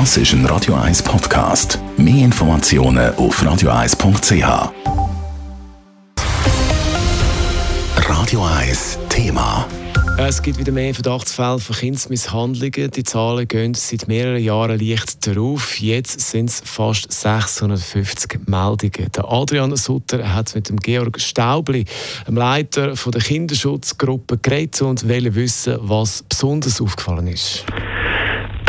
Das ist ein Radio 1 Podcast. Mehr Informationen auf radio1.ch. Radio 1 Thema. Es gibt wieder mehr Verdachtsfälle von Kindsmisshandlungen. Die Zahlen gehen seit mehreren Jahren leicht darauf. Jetzt sind es fast 650 Meldungen. Der Adrian Sutter hat mit dem Georg Staubli, dem Leiter der Kinderschutzgruppe, geredet und wollte wissen, was besonders aufgefallen ist.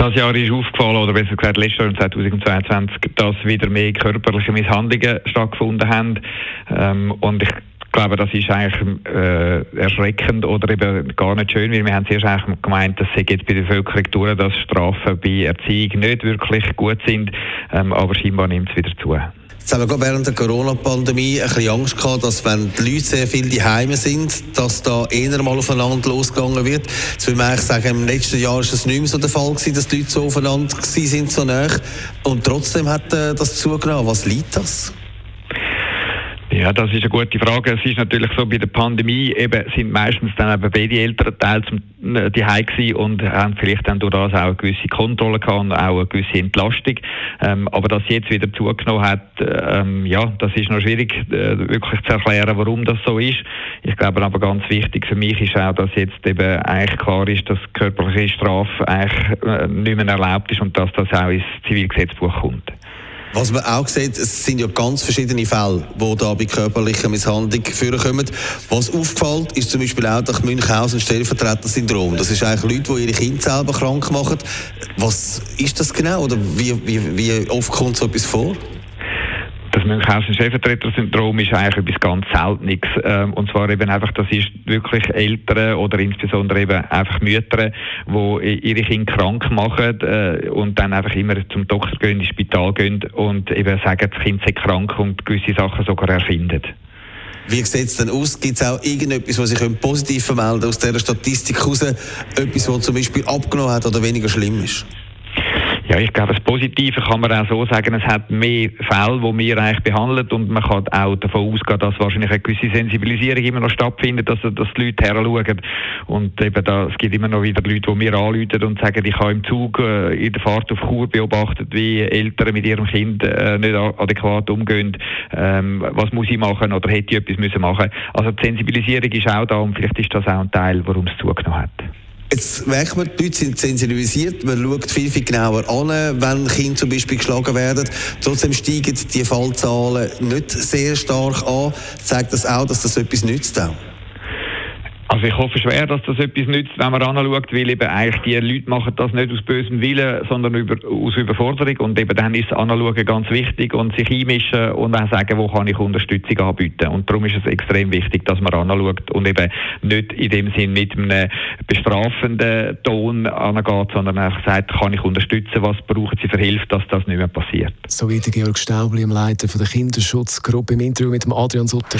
Das Jahr ist aufgefallen, oder besser gesagt letztes Jahr 2022, dass wieder mehr körperliche Misshandlungen stattgefunden haben. Ähm, und ich glaube, das ist eigentlich äh, erschreckend oder eben gar nicht schön, weil wir haben zuerst eigentlich gemeint, dass sich jetzt bei der Bevölkerung durch, dass Strafen bei Erziehung nicht wirklich gut sind, ähm, aber scheinbar nimmt es wieder zu. Jetzt haben wir während der Corona-Pandemie ein bisschen Angst gehabt, dass wenn die Leute sehr viel daheim sind, dass da eher mal aufeinander losgegangen wird. Jetzt will man eigentlich sagen, im letzten Jahr ist es nicht mehr so der Fall gewesen, dass die Leute so aufeinander sind, so nah. Und trotzdem hat äh, das zugenommen. Was liegt das? Ja, das ist eine gute Frage. Es ist natürlich so, bei der Pandemie eben sind meistens dann eben beide älteren Teile zum äh, die gewesen und haben vielleicht dann durch das auch eine gewisse Kontrolle gehabt und auch eine gewisse Entlastung. Ähm, aber dass jetzt wieder zugenommen hat, ähm, ja, das ist noch schwierig äh, wirklich zu erklären, warum das so ist. Ich glaube aber ganz wichtig für mich ist auch, dass jetzt eben eigentlich klar ist, dass körperliche Strafe eigentlich äh, nicht mehr erlaubt ist und dass das auch ins Zivilgesetzbuch kommt. Was man auch sieht, es sind ja ganz verschiedene Fälle, die da bei körperlicher Misshandlung vorkommen. Was aufgefällt, ist zum Beispiel auch das Münchhausen-Stellvertreter-Syndrom. Das ist eigentlich Leute, die ihre Kinder selber krank machen. Was ist das genau oder wie, wie, wie oft kommt so etwas vor? Das Münchhausen-Stellvertreter-Syndrom ist eigentlich etwas ganz Seltenes. Ähm, und zwar eben einfach, das ist wirklich Eltern oder insbesondere eben einfach Mütter, die ihre Kinder krank machen äh, und dann einfach immer zum Doktor gehen, ins Spital gehen und eben sagen, das Kind sei krank und gewisse Sachen sogar erfinden. Wie sieht es denn aus? Gibt es auch irgendetwas, was sich positiv vermelden aus dieser Statistik heraus? Etwas, was zum Beispiel abgenommen hat oder weniger schlimm ist? Ja, ich glaube, das Positive kann man auch so sagen, es hat mehr Fälle, die wir eigentlich behandeln und man kann auch davon ausgehen, dass wahrscheinlich eine gewisse Sensibilisierung immer noch stattfindet, dass, dass die Leute heranschauen. Und eben da, es gibt immer noch wieder Leute, die mir anrufen und sagen, ich habe im Zug äh, in der Fahrt auf Chur beobachtet, wie Eltern mit ihrem Kind äh, nicht adäquat umgehen. Ähm, was muss ich machen oder hätte ich etwas müssen machen Also die Sensibilisierung ist auch da und vielleicht ist das auch ein Teil, warum es zugenommen hat. Jetzt merkt man, die Leute sind sensibilisiert, man schaut viel, viel genauer an, wenn Kinder zum Beispiel geschlagen werden. Trotzdem steigen die Fallzahlen nicht sehr stark an. Zeigt das auch, dass das etwas nützt auch? Also ich hoffe schwer, dass das etwas nützt, wenn man anschaut, weil eben eigentlich die Leute machen das nicht aus bösem Willen, sondern über, aus Überforderung und eben dann ist Anschauen ganz wichtig und sich einmischen und dann sagen, wo kann ich Unterstützung anbieten und darum ist es extrem wichtig, dass man anschaut und eben nicht in dem Sinn mit einem bestrafenden Ton angeht, sondern einfach sagt, kann ich unterstützen, was brauchen Sie für Hilfe, dass das nicht mehr passiert. So wie der Georg Staubli, Leiter der Kinderschutzgruppe im Interview mit dem Adrian Sutter.